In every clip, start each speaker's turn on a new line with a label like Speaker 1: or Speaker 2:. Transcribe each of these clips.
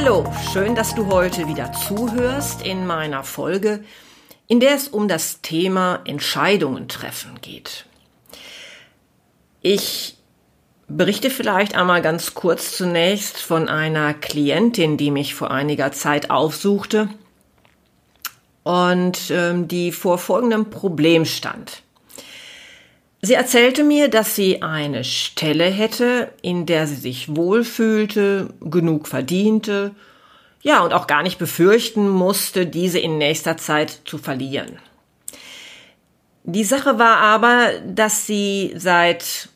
Speaker 1: Hallo, schön, dass du heute wieder zuhörst in meiner Folge, in der es um das Thema Entscheidungen treffen geht. Ich berichte vielleicht einmal ganz kurz zunächst von einer Klientin, die mich vor einiger Zeit aufsuchte und ähm, die vor folgendem Problem stand. Sie erzählte mir, dass sie eine Stelle hätte, in der sie sich wohlfühlte, genug verdiente, ja, und auch gar nicht befürchten musste, diese in nächster Zeit zu verlieren. Die Sache war aber, dass sie seit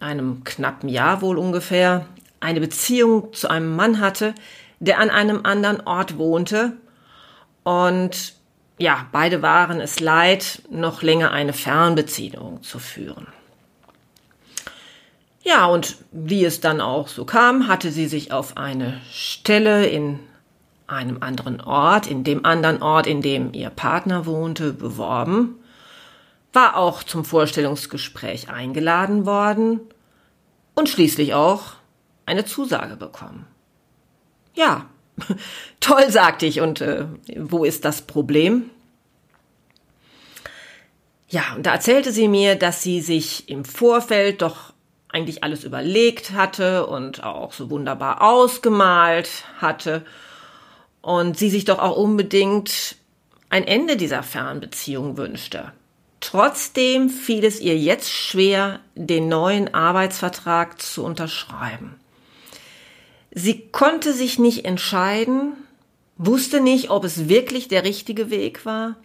Speaker 1: einem knappen Jahr wohl ungefähr eine Beziehung zu einem Mann hatte, der an einem anderen Ort wohnte und ja, beide waren es leid, noch länger eine Fernbeziehung zu führen. Ja, und wie es dann auch so kam, hatte sie sich auf eine Stelle in einem anderen Ort, in dem anderen Ort, in dem ihr Partner wohnte, beworben, war auch zum Vorstellungsgespräch eingeladen worden und schließlich auch eine Zusage bekommen. Ja, Toll, sagte ich. Und äh, wo ist das Problem? Ja, und da erzählte sie mir, dass sie sich im Vorfeld doch eigentlich alles überlegt hatte und auch so wunderbar ausgemalt hatte und sie sich doch auch unbedingt ein Ende dieser Fernbeziehung wünschte. Trotzdem fiel es ihr jetzt schwer, den neuen Arbeitsvertrag zu unterschreiben. Sie konnte sich nicht entscheiden, wusste nicht, ob es wirklich der richtige Weg war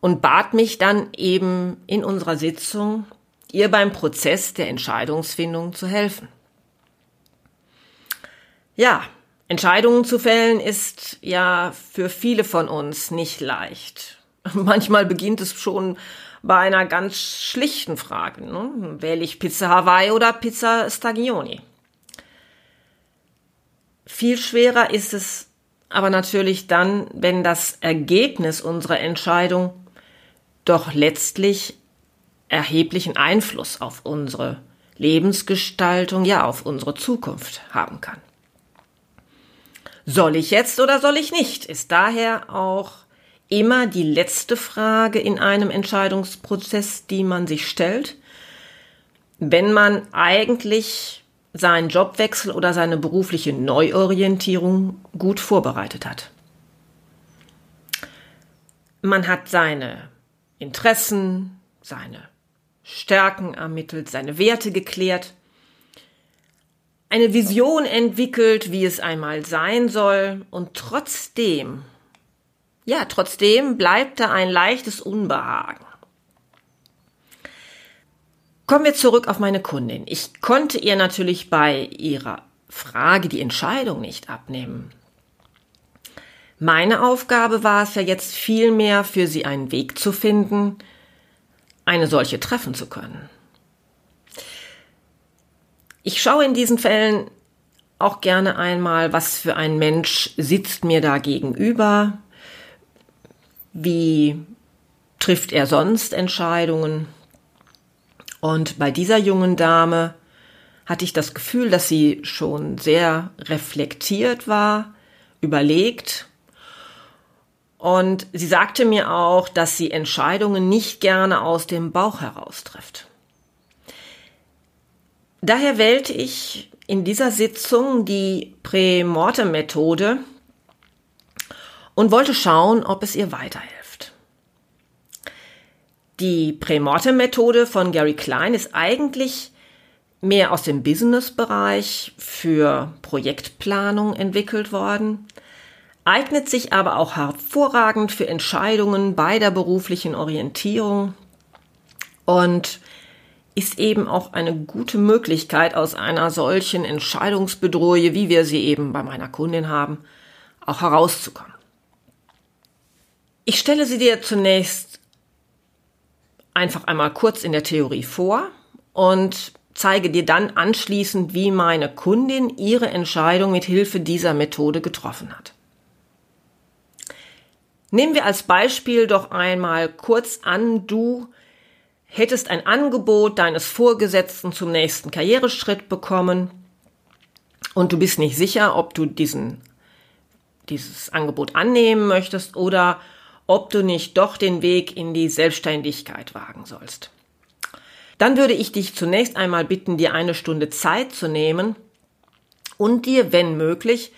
Speaker 1: und bat mich dann eben in unserer Sitzung, ihr beim Prozess der Entscheidungsfindung zu helfen. Ja, Entscheidungen zu fällen ist ja für viele von uns nicht leicht. Manchmal beginnt es schon bei einer ganz schlichten Frage. Ne? Wähle ich Pizza Hawaii oder Pizza Stagioni? Viel schwerer ist es aber natürlich dann, wenn das Ergebnis unserer Entscheidung doch letztlich erheblichen Einfluss auf unsere Lebensgestaltung, ja auf unsere Zukunft haben kann. Soll ich jetzt oder soll ich nicht, ist daher auch immer die letzte Frage in einem Entscheidungsprozess, die man sich stellt, wenn man eigentlich seinen Jobwechsel oder seine berufliche Neuorientierung gut vorbereitet hat. Man hat seine Interessen, seine Stärken ermittelt, seine Werte geklärt, eine Vision entwickelt, wie es einmal sein soll, und trotzdem, ja, trotzdem bleibt da ein leichtes Unbehagen. Kommen wir zurück auf meine Kundin. Ich konnte ihr natürlich bei ihrer Frage die Entscheidung nicht abnehmen. Meine Aufgabe war es ja jetzt vielmehr für sie einen Weg zu finden, eine solche treffen zu können. Ich schaue in diesen Fällen auch gerne einmal, was für ein Mensch sitzt mir da gegenüber, wie trifft er sonst Entscheidungen, und bei dieser jungen Dame hatte ich das Gefühl, dass sie schon sehr reflektiert war, überlegt. Und sie sagte mir auch, dass sie Entscheidungen nicht gerne aus dem Bauch heraus trifft. Daher wählte ich in dieser Sitzung die Prämortem-Methode und wollte schauen, ob es ihr weiterhilft. Die Prämortem-Methode von Gary Klein ist eigentlich mehr aus dem Business-Bereich für Projektplanung entwickelt worden, eignet sich aber auch hervorragend für Entscheidungen bei der beruflichen Orientierung und ist eben auch eine gute Möglichkeit, aus einer solchen Entscheidungsbedrohung, wie wir sie eben bei meiner Kundin haben, auch herauszukommen. Ich stelle sie dir zunächst einfach einmal kurz in der Theorie vor und zeige dir dann anschließend, wie meine Kundin ihre Entscheidung mit Hilfe dieser Methode getroffen hat. Nehmen wir als Beispiel doch einmal kurz an, du hättest ein Angebot deines Vorgesetzten zum nächsten Karriereschritt bekommen und du bist nicht sicher, ob du diesen, dieses Angebot annehmen möchtest oder ob du nicht doch den Weg in die Selbstständigkeit wagen sollst. Dann würde ich dich zunächst einmal bitten, dir eine Stunde Zeit zu nehmen und dir, wenn möglich,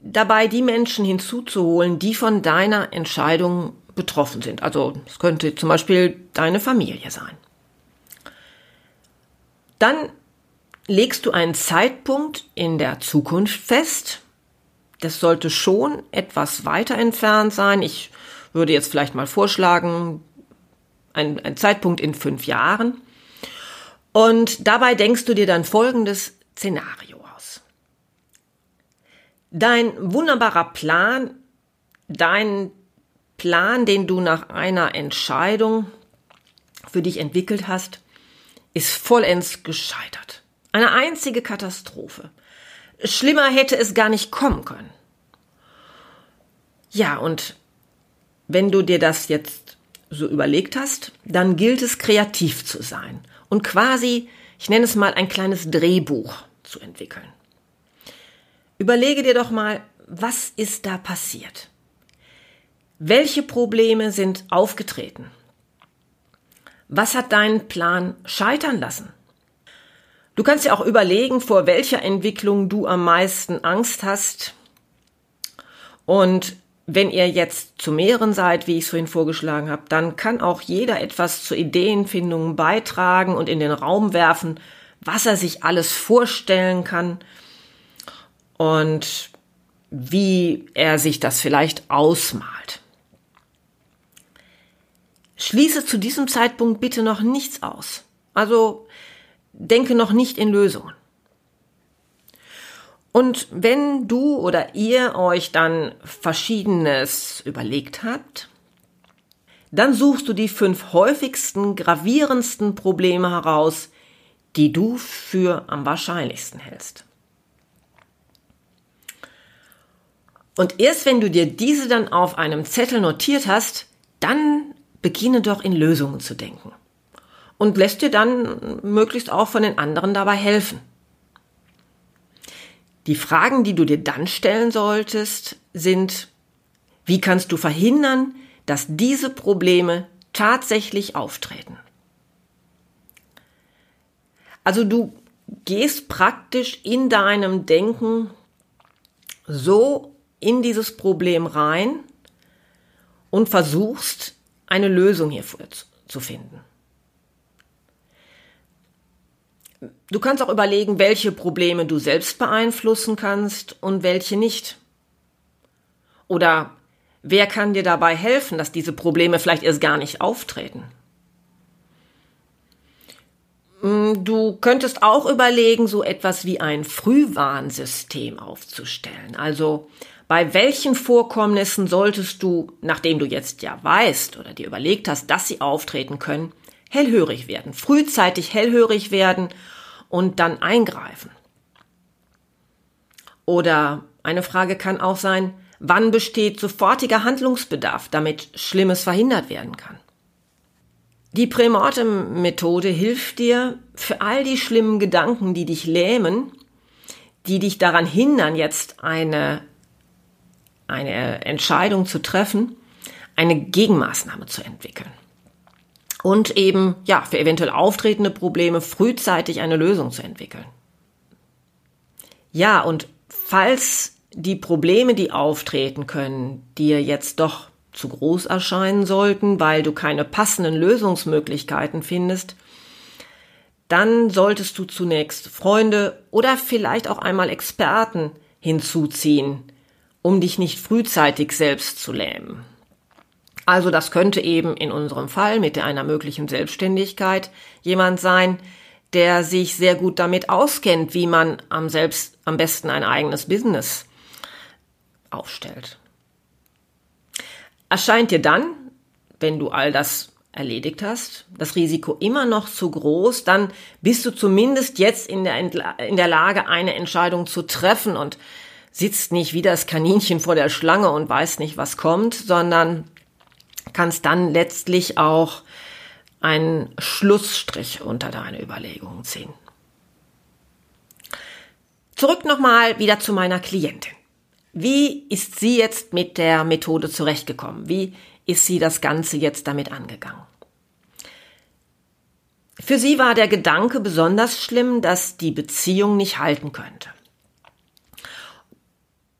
Speaker 1: dabei die Menschen hinzuzuholen, die von deiner Entscheidung betroffen sind. Also es könnte zum Beispiel deine Familie sein. Dann legst du einen Zeitpunkt in der Zukunft fest. Das sollte schon etwas weiter entfernt sein. Ich würde jetzt vielleicht mal vorschlagen, ein, ein Zeitpunkt in fünf Jahren. Und dabei denkst du dir dann folgendes Szenario aus. Dein wunderbarer Plan, dein Plan, den du nach einer Entscheidung für dich entwickelt hast, ist vollends gescheitert. Eine einzige Katastrophe. Schlimmer hätte es gar nicht kommen können. Ja, und wenn du dir das jetzt so überlegt hast, dann gilt es kreativ zu sein und quasi, ich nenne es mal, ein kleines Drehbuch zu entwickeln. Überlege dir doch mal, was ist da passiert? Welche Probleme sind aufgetreten? Was hat deinen Plan scheitern lassen? Du kannst dir auch überlegen, vor welcher Entwicklung du am meisten Angst hast. Und wenn ihr jetzt zu mehreren seid, wie ich es vorhin vorgeschlagen habe, dann kann auch jeder etwas zur Ideenfindung beitragen und in den Raum werfen, was er sich alles vorstellen kann und wie er sich das vielleicht ausmalt. Schließe zu diesem Zeitpunkt bitte noch nichts aus. Also denke noch nicht in Lösungen. Und wenn du oder ihr euch dann Verschiedenes überlegt habt, dann suchst du die fünf häufigsten, gravierendsten Probleme heraus, die du für am wahrscheinlichsten hältst. Und erst wenn du dir diese dann auf einem Zettel notiert hast, dann beginne doch in Lösungen zu denken und lässt dir dann möglichst auch von den anderen dabei helfen. Die Fragen, die du dir dann stellen solltest, sind, wie kannst du verhindern, dass diese Probleme tatsächlich auftreten? Also du gehst praktisch in deinem Denken so in dieses Problem rein und versuchst eine Lösung hierfür zu finden. Du kannst auch überlegen, welche Probleme du selbst beeinflussen kannst und welche nicht. Oder wer kann dir dabei helfen, dass diese Probleme vielleicht erst gar nicht auftreten? Hm, du könntest auch überlegen, so etwas wie ein Frühwarnsystem aufzustellen. Also bei welchen Vorkommnissen solltest du, nachdem du jetzt ja weißt oder dir überlegt hast, dass sie auftreten können, hellhörig werden, frühzeitig hellhörig werden und dann eingreifen? Oder eine Frage kann auch sein, wann besteht sofortiger Handlungsbedarf, damit Schlimmes verhindert werden kann? Die Prämortem-Methode hilft dir, für all die schlimmen Gedanken, die dich lähmen, die dich daran hindern, jetzt eine eine Entscheidung zu treffen, eine Gegenmaßnahme zu entwickeln. Und eben, ja, für eventuell auftretende Probleme frühzeitig eine Lösung zu entwickeln. Ja, und falls die Probleme, die auftreten können, dir jetzt doch zu groß erscheinen sollten, weil du keine passenden Lösungsmöglichkeiten findest, dann solltest du zunächst Freunde oder vielleicht auch einmal Experten hinzuziehen, um dich nicht frühzeitig selbst zu lähmen. Also das könnte eben in unserem Fall mit einer möglichen Selbstständigkeit jemand sein, der sich sehr gut damit auskennt, wie man am selbst am besten ein eigenes Business aufstellt. Erscheint dir dann, wenn du all das erledigt hast, das Risiko immer noch zu groß, dann bist du zumindest jetzt in der, in der Lage, eine Entscheidung zu treffen und sitzt nicht wie das Kaninchen vor der Schlange und weiß nicht, was kommt, sondern kannst dann letztlich auch einen Schlussstrich unter deine Überlegungen ziehen. Zurück nochmal wieder zu meiner Klientin. Wie ist sie jetzt mit der Methode zurechtgekommen? Wie ist sie das Ganze jetzt damit angegangen? Für sie war der Gedanke besonders schlimm, dass die Beziehung nicht halten könnte.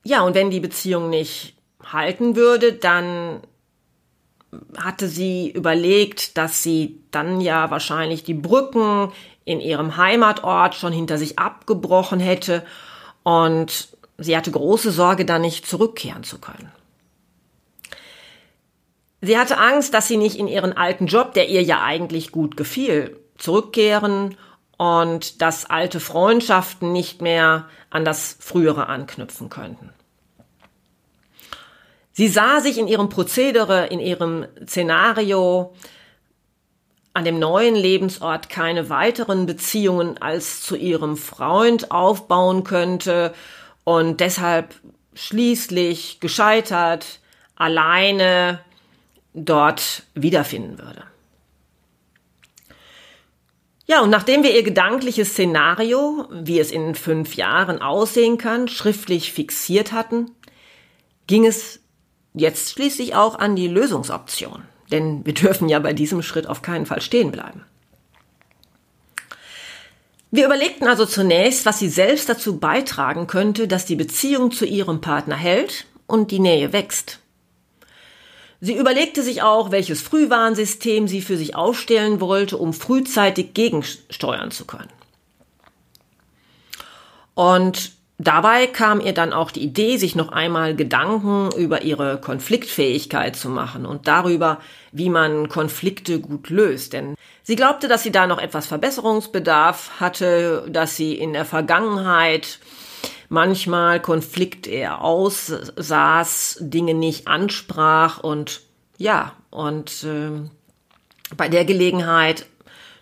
Speaker 1: Ja, und wenn die Beziehung nicht halten würde, dann hatte sie überlegt, dass sie dann ja wahrscheinlich die Brücken in ihrem Heimatort schon hinter sich abgebrochen hätte und sie hatte große Sorge, da nicht zurückkehren zu können. Sie hatte Angst, dass sie nicht in ihren alten Job, der ihr ja eigentlich gut gefiel, zurückkehren und dass alte Freundschaften nicht mehr an das frühere anknüpfen könnten. Sie sah sich in ihrem Prozedere, in ihrem Szenario an dem neuen Lebensort keine weiteren Beziehungen als zu ihrem Freund aufbauen könnte und deshalb schließlich gescheitert alleine dort wiederfinden würde. Ja, und nachdem wir ihr gedankliches Szenario, wie es in fünf Jahren aussehen kann, schriftlich fixiert hatten, ging es jetzt schließlich auch an die Lösungsoption. Denn wir dürfen ja bei diesem Schritt auf keinen Fall stehen bleiben. Wir überlegten also zunächst, was sie selbst dazu beitragen könnte, dass die Beziehung zu ihrem Partner hält und die Nähe wächst. Sie überlegte sich auch, welches Frühwarnsystem sie für sich aufstellen wollte, um frühzeitig gegensteuern zu können. Und dabei kam ihr dann auch die Idee, sich noch einmal Gedanken über ihre Konfliktfähigkeit zu machen und darüber, wie man Konflikte gut löst. Denn Sie glaubte, dass sie da noch etwas Verbesserungsbedarf hatte, dass sie in der Vergangenheit manchmal Konflikt eher aussaß, Dinge nicht ansprach und ja, und äh, bei der Gelegenheit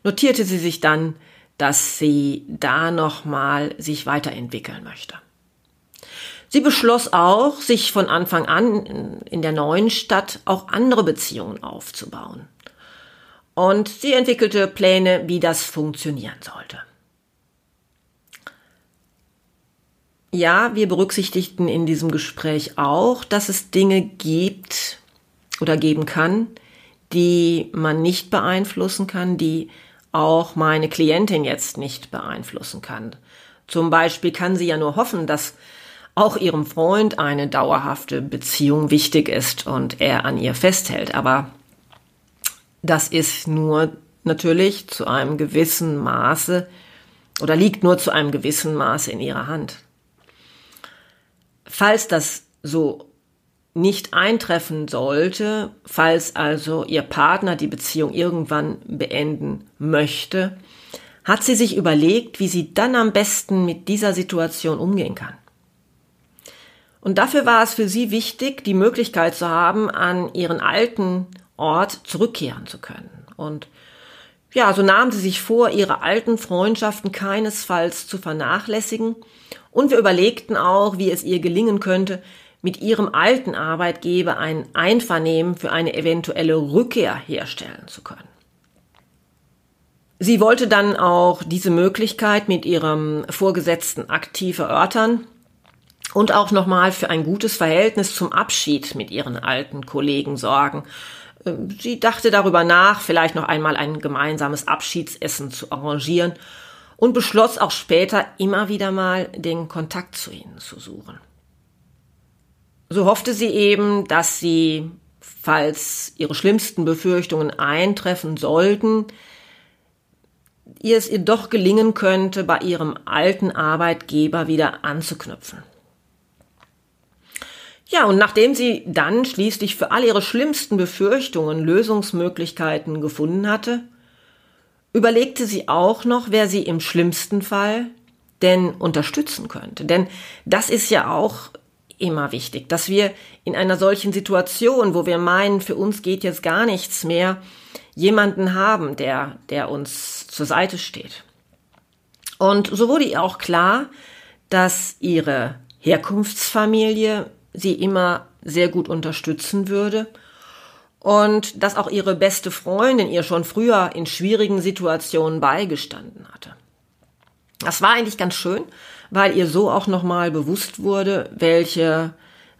Speaker 1: notierte sie sich dann, dass sie da nochmal sich weiterentwickeln möchte. Sie beschloss auch, sich von Anfang an in der neuen Stadt auch andere Beziehungen aufzubauen und sie entwickelte Pläne, wie das funktionieren sollte. Ja, wir berücksichtigten in diesem Gespräch auch, dass es Dinge gibt oder geben kann, die man nicht beeinflussen kann, die auch meine Klientin jetzt nicht beeinflussen kann. Zum Beispiel kann sie ja nur hoffen, dass auch ihrem Freund eine dauerhafte Beziehung wichtig ist und er an ihr festhält. Aber das ist nur natürlich zu einem gewissen Maße oder liegt nur zu einem gewissen Maße in ihrer Hand. Falls das so nicht eintreffen sollte, falls also ihr Partner die Beziehung irgendwann beenden möchte, hat sie sich überlegt, wie sie dann am besten mit dieser Situation umgehen kann. Und dafür war es für sie wichtig, die Möglichkeit zu haben, an ihren alten Ort zurückkehren zu können. Und ja, so nahm sie sich vor, ihre alten Freundschaften keinesfalls zu vernachlässigen. Und wir überlegten auch, wie es ihr gelingen könnte, mit ihrem alten Arbeitgeber ein Einvernehmen für eine eventuelle Rückkehr herstellen zu können. Sie wollte dann auch diese Möglichkeit mit ihrem Vorgesetzten aktiv erörtern und auch nochmal für ein gutes Verhältnis zum Abschied mit ihren alten Kollegen sorgen sie dachte darüber nach, vielleicht noch einmal ein gemeinsames Abschiedsessen zu arrangieren und beschloss auch später immer wieder mal den Kontakt zu ihnen zu suchen. So hoffte sie eben, dass sie, falls ihre schlimmsten Befürchtungen eintreffen sollten, ihr es ihr doch gelingen könnte, bei ihrem alten Arbeitgeber wieder anzuknüpfen. Ja, und nachdem sie dann schließlich für all ihre schlimmsten Befürchtungen Lösungsmöglichkeiten gefunden hatte, überlegte sie auch noch, wer sie im schlimmsten Fall denn unterstützen könnte. Denn das ist ja auch immer wichtig, dass wir in einer solchen Situation, wo wir meinen, für uns geht jetzt gar nichts mehr, jemanden haben, der, der uns zur Seite steht. Und so wurde ihr auch klar, dass ihre Herkunftsfamilie sie immer sehr gut unterstützen würde und dass auch ihre beste Freundin ihr schon früher in schwierigen Situationen beigestanden hatte. Das war eigentlich ganz schön, weil ihr so auch nochmal bewusst wurde, welche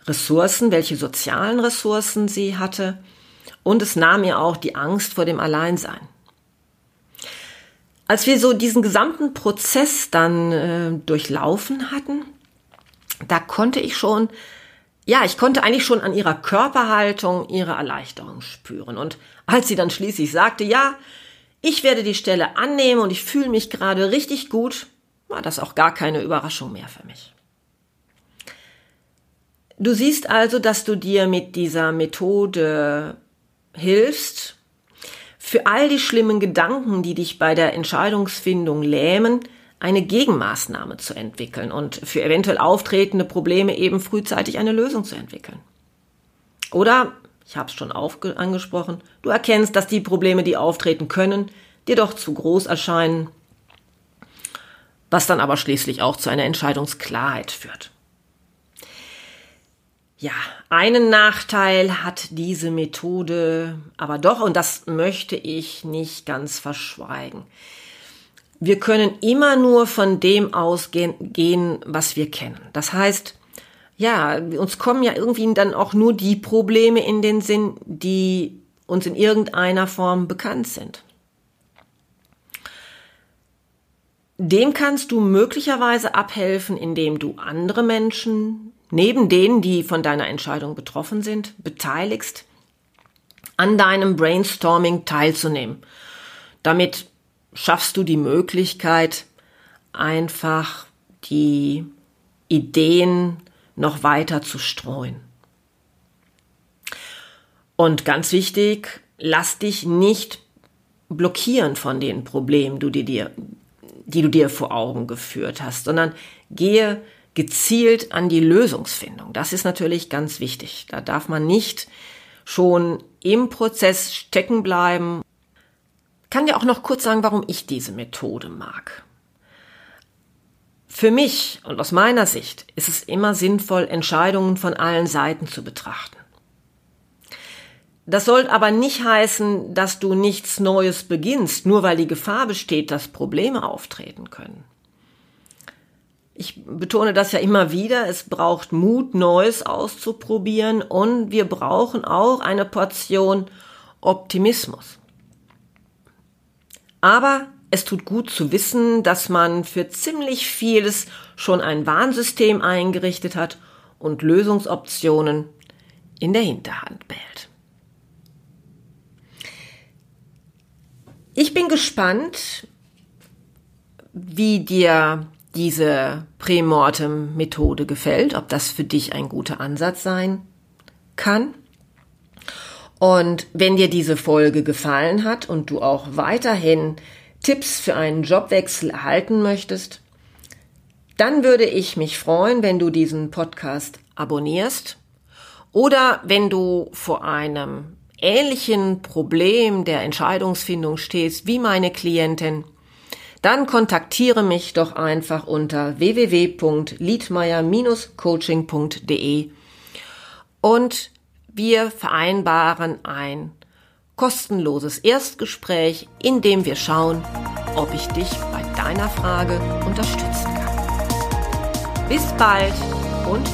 Speaker 1: Ressourcen, welche sozialen Ressourcen sie hatte und es nahm ihr auch die Angst vor dem Alleinsein. Als wir so diesen gesamten Prozess dann äh, durchlaufen hatten, da konnte ich schon ja, ich konnte eigentlich schon an ihrer Körperhaltung ihre Erleichterung spüren. Und als sie dann schließlich sagte, ja, ich werde die Stelle annehmen und ich fühle mich gerade richtig gut, war das auch gar keine Überraschung mehr für mich. Du siehst also, dass du dir mit dieser Methode hilfst, für all die schlimmen Gedanken, die dich bei der Entscheidungsfindung lähmen, eine Gegenmaßnahme zu entwickeln und für eventuell auftretende Probleme eben frühzeitig eine Lösung zu entwickeln. Oder, ich habe es schon angesprochen, du erkennst, dass die Probleme, die auftreten können, dir doch zu groß erscheinen, was dann aber schließlich auch zu einer Entscheidungsklarheit führt. Ja, einen Nachteil hat diese Methode aber doch, und das möchte ich nicht ganz verschweigen wir können immer nur von dem ausgehen, was wir kennen. Das heißt, ja, uns kommen ja irgendwie dann auch nur die Probleme in den Sinn, die uns in irgendeiner Form bekannt sind. Dem kannst du möglicherweise abhelfen, indem du andere Menschen, neben denen, die von deiner Entscheidung betroffen sind, beteiligst, an deinem Brainstorming teilzunehmen, damit schaffst du die Möglichkeit, einfach die Ideen noch weiter zu streuen. Und ganz wichtig, lass dich nicht blockieren von den Problemen, die, dir, die du dir vor Augen geführt hast, sondern gehe gezielt an die Lösungsfindung. Das ist natürlich ganz wichtig. Da darf man nicht schon im Prozess stecken bleiben kann dir auch noch kurz sagen, warum ich diese Methode mag. Für mich und aus meiner Sicht ist es immer sinnvoll, Entscheidungen von allen Seiten zu betrachten. Das soll aber nicht heißen, dass du nichts Neues beginnst, nur weil die Gefahr besteht, dass Probleme auftreten können. Ich betone das ja immer wieder, es braucht Mut, Neues auszuprobieren und wir brauchen auch eine Portion Optimismus. Aber es tut gut zu wissen, dass man für ziemlich vieles schon ein Warnsystem eingerichtet hat und Lösungsoptionen in der Hinterhand behält. Ich bin gespannt, wie dir diese Prämortem-Methode gefällt, ob das für dich ein guter Ansatz sein kann. Und wenn dir diese Folge gefallen hat und du auch weiterhin Tipps für einen Jobwechsel erhalten möchtest, dann würde ich mich freuen, wenn du diesen Podcast abonnierst oder wenn du vor einem ähnlichen Problem der Entscheidungsfindung stehst wie meine Klientin, dann kontaktiere mich doch einfach unter www.liedmeier-coaching.de und wir vereinbaren ein kostenloses Erstgespräch, in dem wir schauen, ob ich dich bei deiner Frage unterstützen kann. Bis bald und